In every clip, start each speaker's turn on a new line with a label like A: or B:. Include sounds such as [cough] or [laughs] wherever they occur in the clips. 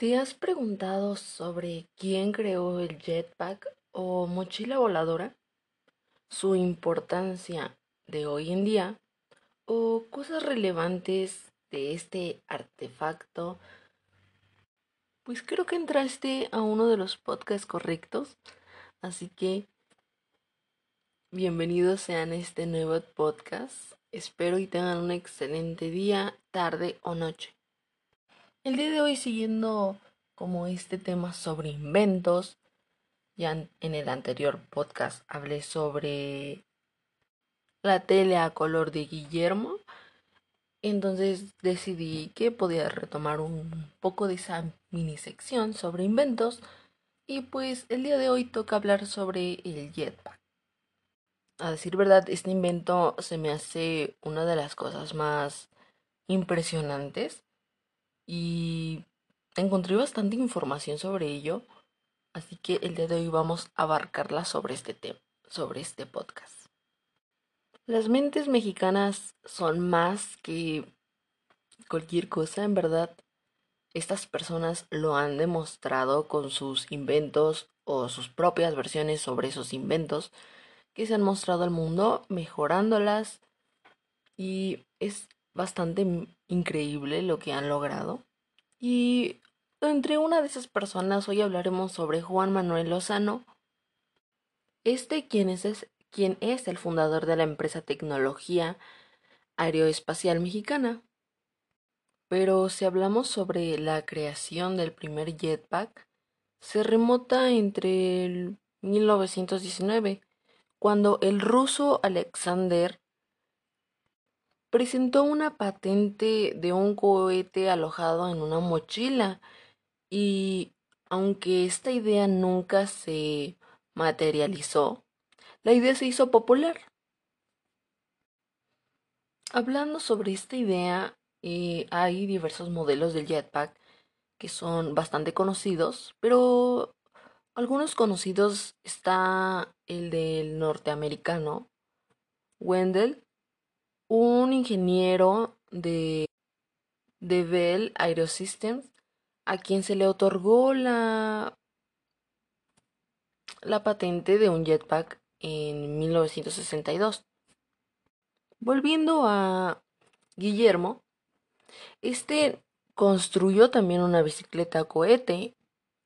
A: ¿Te has preguntado sobre quién creó el jetpack o mochila voladora? ¿Su importancia de hoy en día? ¿O cosas relevantes de este artefacto? Pues creo que entraste a uno de los podcasts correctos, así que bienvenidos sean a este nuevo podcast. Espero y tengan un excelente día, tarde o noche. El día de hoy siguiendo como este tema sobre inventos, ya en el anterior podcast hablé sobre la tele a color de Guillermo, entonces decidí que podía retomar un poco de esa mini sección sobre inventos y pues el día de hoy toca hablar sobre el jetpack. A decir verdad, este invento se me hace una de las cosas más impresionantes y encontré bastante información sobre ello, así que el día de hoy vamos a abarcarla sobre este tema, sobre este podcast. Las mentes mexicanas son más que cualquier cosa, en verdad. Estas personas lo han demostrado con sus inventos o sus propias versiones sobre esos inventos que se han mostrado al mundo, mejorándolas y es bastante increíble lo que han logrado. Y entre una de esas personas hoy hablaremos sobre Juan Manuel Lozano. Este quien es, es el fundador de la empresa Tecnología Aeroespacial Mexicana. Pero si hablamos sobre la creación del primer jetpack, se remota entre el 1919, cuando el ruso Alexander presentó una patente de un cohete alojado en una mochila y aunque esta idea nunca se materializó, la idea se hizo popular. Hablando sobre esta idea, eh, hay diversos modelos del jetpack que son bastante conocidos, pero algunos conocidos está el del norteamericano Wendell un ingeniero de, de Bell Aerosystems a quien se le otorgó la, la patente de un jetpack en 1962. Volviendo a Guillermo, este construyó también una bicicleta cohete,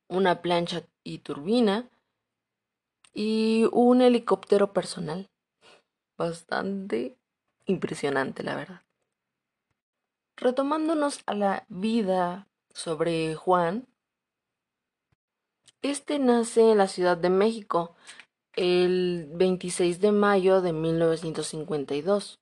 A: una plancha y turbina y un helicóptero personal. Bastante impresionante, la verdad. Retomándonos a la vida sobre Juan, este nace en la Ciudad de México el 26 de mayo de 1952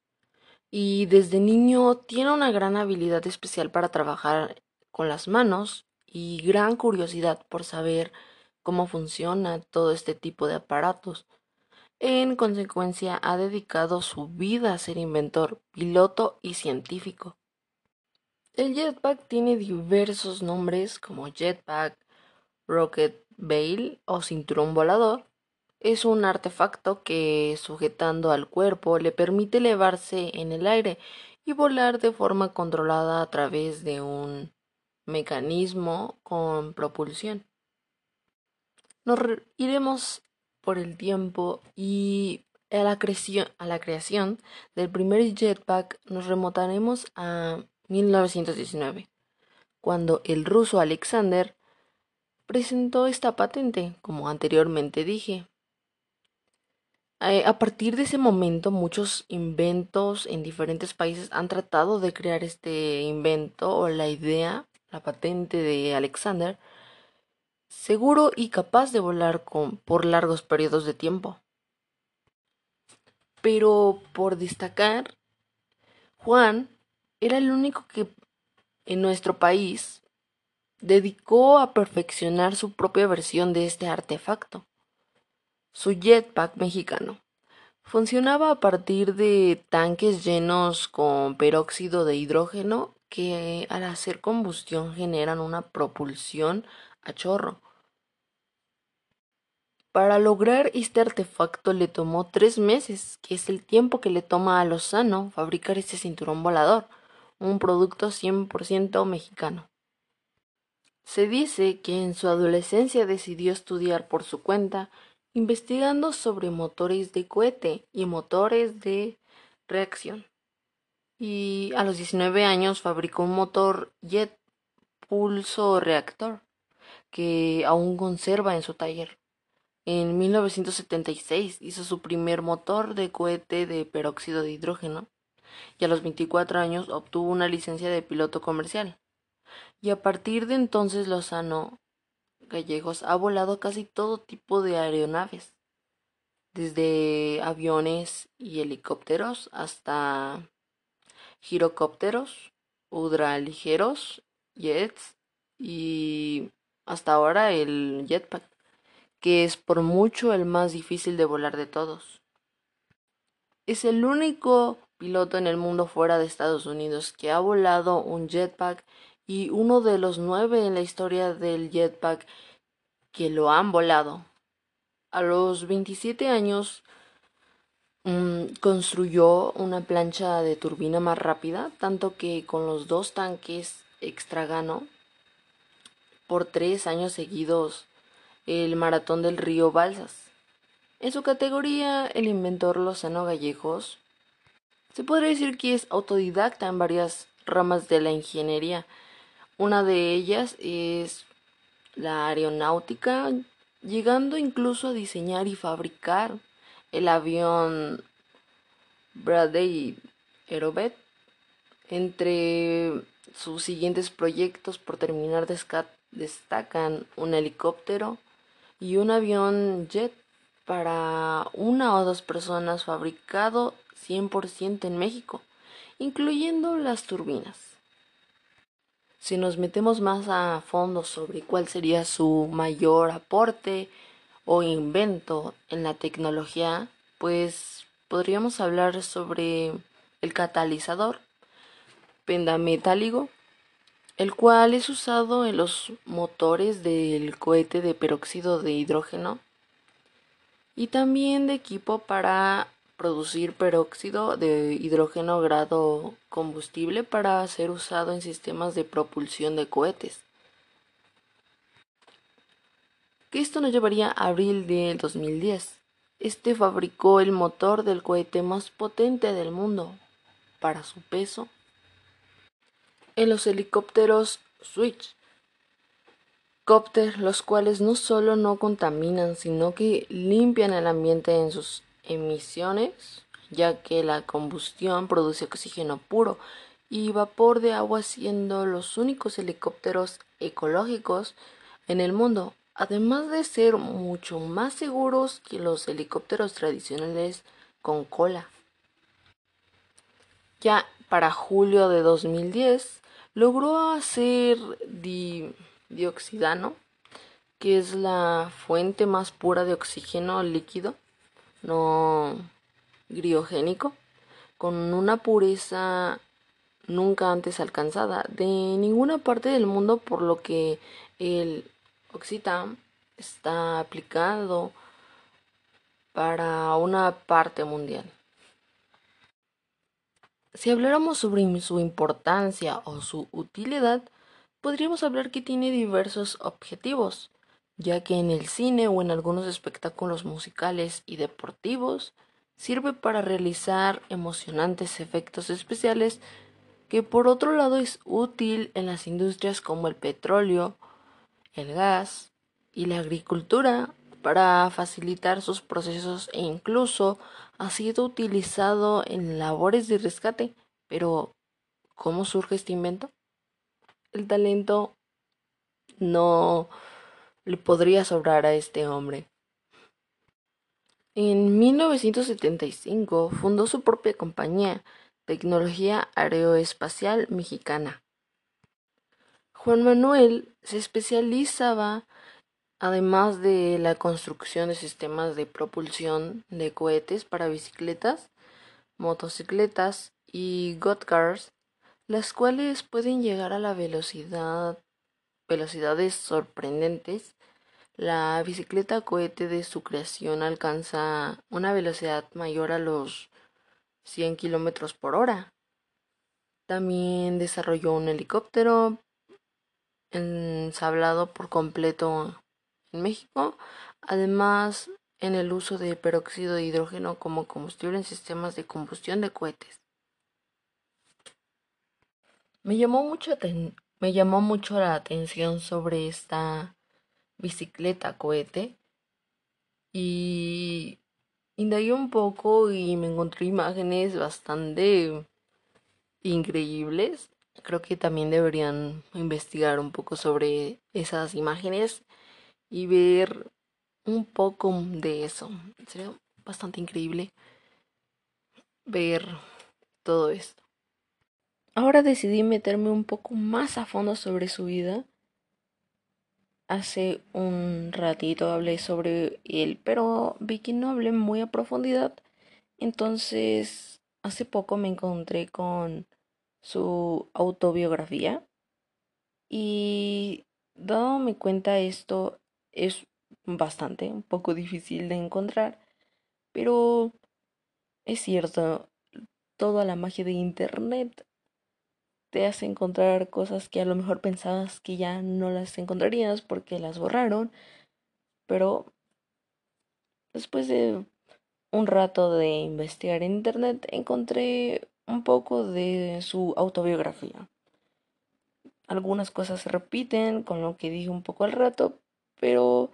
A: y desde niño tiene una gran habilidad especial para trabajar con las manos y gran curiosidad por saber cómo funciona todo este tipo de aparatos. En consecuencia, ha dedicado su vida a ser inventor, piloto y científico. El jetpack tiene diversos nombres como jetpack, rocket bail o cinturón volador. Es un artefacto que, sujetando al cuerpo, le permite elevarse en el aire y volar de forma controlada a través de un mecanismo con propulsión. Nos iremos por el tiempo y a la, creación, a la creación del primer jetpack nos remontaremos a 1919, cuando el ruso Alexander presentó esta patente, como anteriormente dije. Eh, a partir de ese momento, muchos inventos en diferentes países han tratado de crear este invento o la idea, la patente de Alexander, seguro y capaz de volar con, por largos periodos de tiempo. Pero por destacar, Juan era el único que en nuestro país dedicó a perfeccionar su propia versión de este artefacto, su jetpack mexicano. Funcionaba a partir de tanques llenos con peróxido de hidrógeno que al hacer combustión generan una propulsión a chorro. Para lograr este artefacto le tomó tres meses, que es el tiempo que le toma a Lozano fabricar este cinturón volador, un producto 100% mexicano. Se dice que en su adolescencia decidió estudiar por su cuenta, investigando sobre motores de cohete y motores de reacción. Y a los 19 años fabricó un motor jet pulso reactor que aún conserva en su taller. En 1976 hizo su primer motor de cohete de peróxido de hidrógeno y a los 24 años obtuvo una licencia de piloto comercial. Y a partir de entonces Lozano Gallegos ha volado casi todo tipo de aeronaves, desde aviones y helicópteros hasta girocópteros, ultraligeros, jets y hasta ahora el jetpack, que es por mucho el más difícil de volar de todos. Es el único piloto en el mundo fuera de Estados Unidos que ha volado un jetpack y uno de los nueve en la historia del jetpack que lo han volado. A los 27 años mm, construyó una plancha de turbina más rápida, tanto que con los dos tanques extra ganó por tres años seguidos el maratón del río Balsas. En su categoría, el inventor Lozano Gallegos se podría decir que es autodidacta en varias ramas de la ingeniería. Una de ellas es la aeronáutica, llegando incluso a diseñar y fabricar el avión Bradley Aerobet. Entre sus siguientes proyectos por terminar destacan un helicóptero y un avión jet para una o dos personas fabricado 100% en México, incluyendo las turbinas. Si nos metemos más a fondo sobre cuál sería su mayor aporte o invento en la tecnología, pues podríamos hablar sobre el catalizador pendametálico, el cual es usado en los motores del cohete de peróxido de hidrógeno y también de equipo para producir peróxido de hidrógeno grado combustible para ser usado en sistemas de propulsión de cohetes. Esto nos llevaría a abril del 2010. Este fabricó el motor del cohete más potente del mundo para su peso en los helicópteros Switch los cuales no solo no contaminan, sino que limpian el ambiente en sus emisiones, ya que la combustión produce oxígeno puro y vapor de agua, siendo los únicos helicópteros ecológicos en el mundo, además de ser mucho más seguros que los helicópteros tradicionales con cola. Ya para julio de 2010 logró hacer dioxidano, que es la fuente más pura de oxígeno líquido, no griogénico, con una pureza nunca antes alcanzada de ninguna parte del mundo, por lo que el Oxitam está aplicado para una parte mundial. Si habláramos sobre su importancia o su utilidad, podríamos hablar que tiene diversos objetivos, ya que en el cine o en algunos espectáculos musicales y deportivos sirve para realizar emocionantes efectos especiales que por otro lado es útil en las industrias como el petróleo, el gas y la agricultura para facilitar sus procesos e incluso ha sido utilizado en labores de rescate. Pero, ¿cómo surge este invento? el talento no le podría sobrar a este hombre. En 1975 fundó su propia compañía, Tecnología Aeroespacial Mexicana. Juan Manuel se especializaba, además de la construcción de sistemas de propulsión de cohetes para bicicletas, motocicletas y got cars, las cuales pueden llegar a la velocidad velocidades sorprendentes. La bicicleta cohete de su creación alcanza una velocidad mayor a los 100 kilómetros por hora. También desarrolló un helicóptero ensablado por completo en México. Además, en el uso de peróxido de hidrógeno como combustible en sistemas de combustión de cohetes. Me llamó mucho, me llamó mucho la atención sobre esta bicicleta cohete y indagué un poco y me encontré imágenes bastante increíbles. Creo que también deberían investigar un poco sobre esas imágenes y ver un poco de eso. Sería bastante increíble ver todo esto. Ahora decidí meterme un poco más a fondo sobre su vida. Hace un ratito hablé sobre él, pero vi que no hablé muy a profundidad. Entonces, hace poco me encontré con su autobiografía y dándome cuenta esto es bastante, un poco difícil de encontrar, pero es cierto, toda la magia de Internet te hace encontrar cosas que a lo mejor pensabas que ya no las encontrarías porque las borraron, pero después de un rato de investigar en Internet encontré un poco de su autobiografía. Algunas cosas se repiten con lo que dije un poco al rato, pero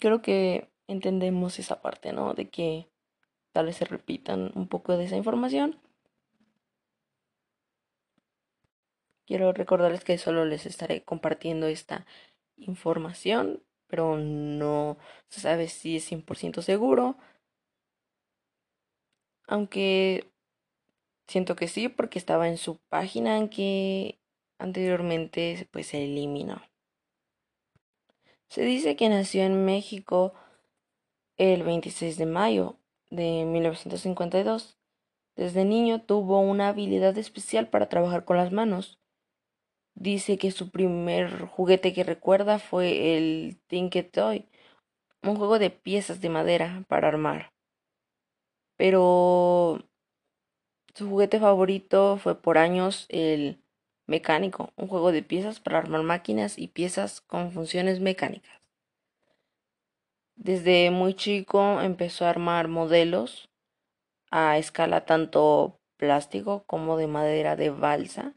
A: creo que entendemos esa parte, ¿no? De que tal vez se repitan un poco de esa información. Quiero recordarles que solo les estaré compartiendo esta información, pero no se sabe si es 100% seguro. Aunque siento que sí, porque estaba en su página en que anteriormente pues se eliminó. Se dice que nació en México el 26 de mayo de 1952. Desde niño tuvo una habilidad especial para trabajar con las manos. Dice que su primer juguete que recuerda fue el Tinket Toy, un juego de piezas de madera para armar. Pero su juguete favorito fue por años el Mecánico, un juego de piezas para armar máquinas y piezas con funciones mecánicas. Desde muy chico empezó a armar modelos a escala tanto plástico como de madera de balsa.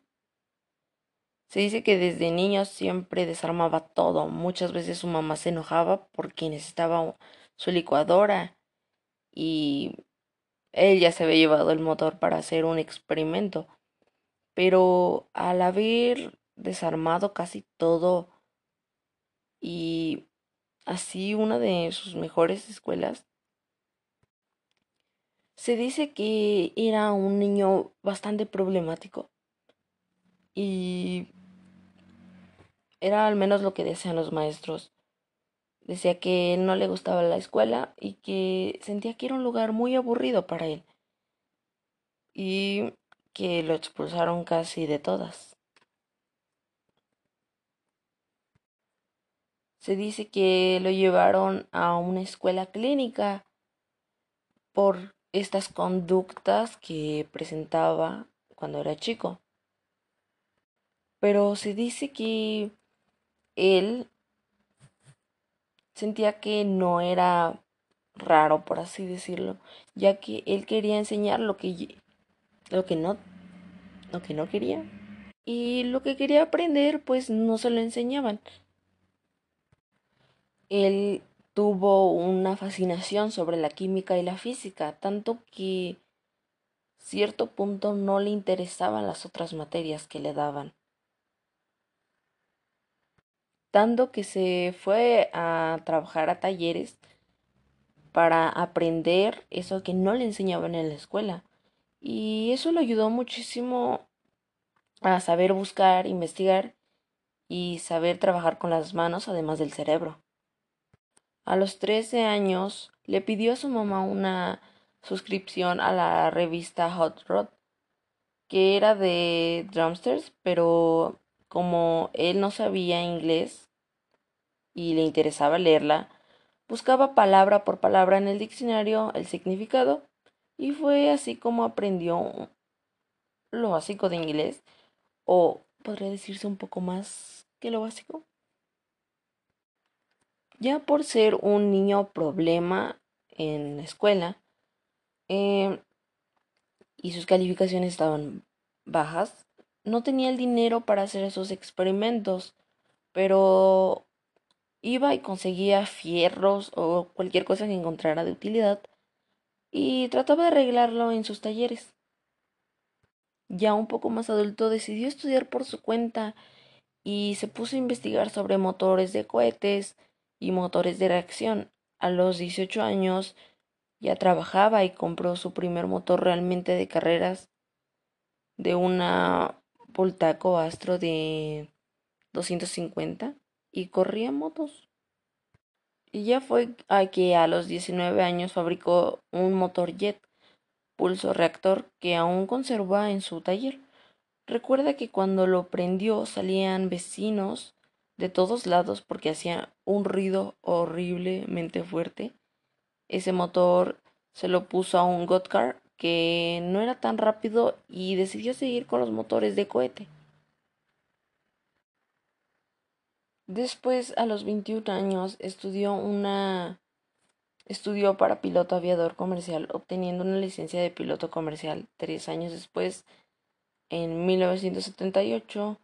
A: Se dice que desde niño siempre desarmaba todo. Muchas veces su mamá se enojaba porque necesitaba su licuadora y él ya se había llevado el motor para hacer un experimento pero al haber desarmado casi todo y así una de sus mejores escuelas, se dice que era un niño bastante problemático y era al menos lo que decían los maestros. Decía que no le gustaba la escuela y que sentía que era un lugar muy aburrido para él. Y que lo expulsaron casi de todas. Se dice que lo llevaron a una escuela clínica por estas conductas que presentaba cuando era chico. Pero se dice que él sentía que no era raro, por así decirlo, ya que él quería enseñar lo que lo que no, lo que no quería. Y lo que quería aprender, pues no se lo enseñaban. Él tuvo una fascinación sobre la química y la física, tanto que cierto punto no le interesaban las otras materias que le daban. Tanto que se fue a trabajar a talleres para aprender eso que no le enseñaban en la escuela. Y eso le ayudó muchísimo a saber buscar, investigar y saber trabajar con las manos además del cerebro. A los 13 años le pidió a su mamá una suscripción a la revista Hot Rod, que era de drumsters, pero como él no sabía inglés y le interesaba leerla, buscaba palabra por palabra en el diccionario el significado y fue así como aprendió lo básico de inglés o podría decirse un poco más que lo básico. Ya por ser un niño problema en la escuela eh, y sus calificaciones estaban bajas, no tenía el dinero para hacer esos experimentos, pero iba y conseguía fierros o cualquier cosa que encontrara de utilidad y trataba de arreglarlo en sus talleres. Ya un poco más adulto decidió estudiar por su cuenta y se puso a investigar sobre motores de cohetes y motores de reacción. A los 18 años ya trabajaba y compró su primer motor realmente de carreras de una Voltaco Astro de 250 y corría motos. Y ya fue a que a los 19 años fabricó un motor jet pulso reactor que aún conserva en su taller. Recuerda que cuando lo prendió salían vecinos de todos lados porque hacía un ruido horriblemente fuerte. Ese motor se lo puso a un Gotcar que no era tan rápido y decidió seguir con los motores de cohete. Después, a los 21 años, estudió una estudió para piloto aviador comercial, obteniendo una licencia de piloto comercial. Tres años después, en 1978,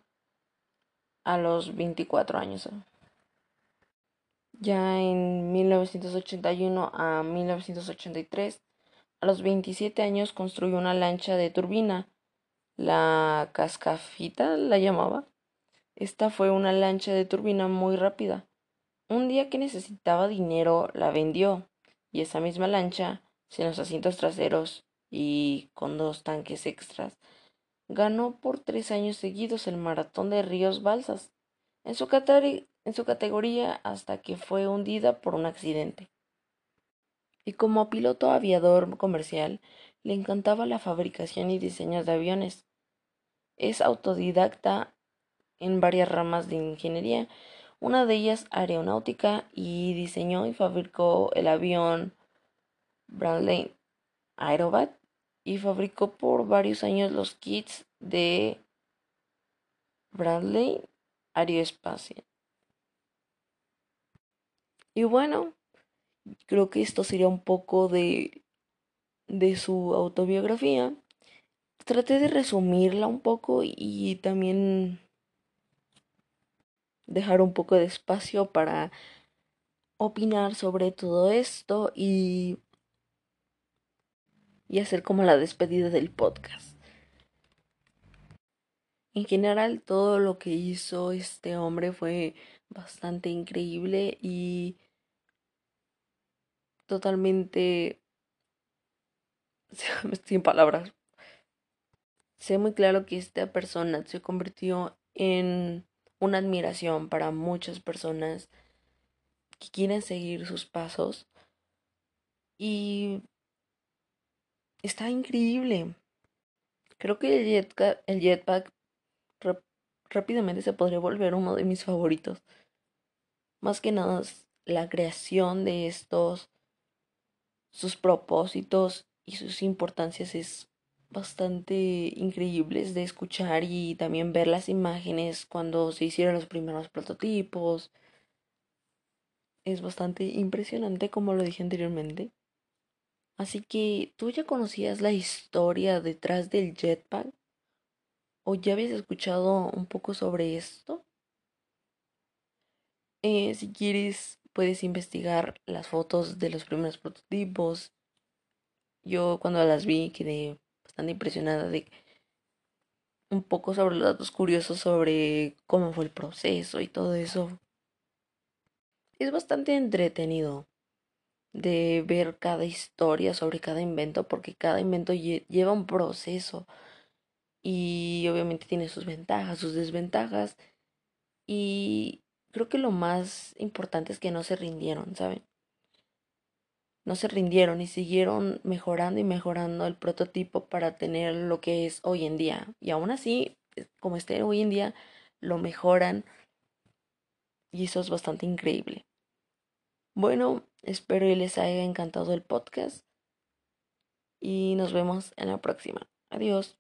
A: a los 24 años. Ya en 1981 a 1983, a los 27 años construyó una lancha de turbina, la cascafita la llamaba, esta fue una lancha de turbina muy rápida. Un día que necesitaba dinero, la vendió, y esa misma lancha, sin los asientos traseros y con dos tanques extras, ganó por tres años seguidos el maratón de Ríos Balsas, en su, categoría hasta que fue hundida por un accidente. Y como piloto aviador comercial, le encantaba la fabricación y diseño de aviones. Es autodidacta en varias ramas de ingeniería, una de ellas aeronáutica, y diseñó y fabricó el avión Bradley Aerobat y fabricó por varios años los kits de Bradley Aerospace. Y bueno, creo que esto sería un poco de, de su autobiografía. Traté de resumirla un poco y también dejar un poco de espacio para opinar sobre todo esto y, y hacer como la despedida del podcast. En general, todo lo que hizo este hombre fue bastante increíble y totalmente [laughs] sin palabras. Sé muy claro que esta persona se convirtió en una admiración para muchas personas que quieren seguir sus pasos. Y está increíble. Creo que el jetpack, rápidamente se podría volver uno de mis favoritos. Más que nada la creación de estos, sus propósitos y sus importancias es bastante increíbles de escuchar y también ver las imágenes cuando se hicieron los primeros prototipos. Es bastante impresionante como lo dije anteriormente. Así que, ¿tú ya conocías la historia detrás del jetpack? ¿O ya habías escuchado un poco sobre esto? Eh, si quieres, puedes investigar las fotos de los primeros prototipos. Yo cuando las vi quedé bastante impresionada de un poco sobre los datos curiosos sobre cómo fue el proceso y todo eso. Es bastante entretenido de ver cada historia sobre cada invento porque cada invento lleva un proceso y obviamente tiene sus ventajas, sus desventajas y creo que lo más importante es que no se rindieron, ¿saben? No se rindieron y siguieron mejorando y mejorando el prototipo para tener lo que es hoy en día. Y aún así, eh, como esté hoy en día, lo mejoran y eso es bastante increíble. Bueno, espero que les haya encantado el podcast y nos vemos en la próxima. Adiós.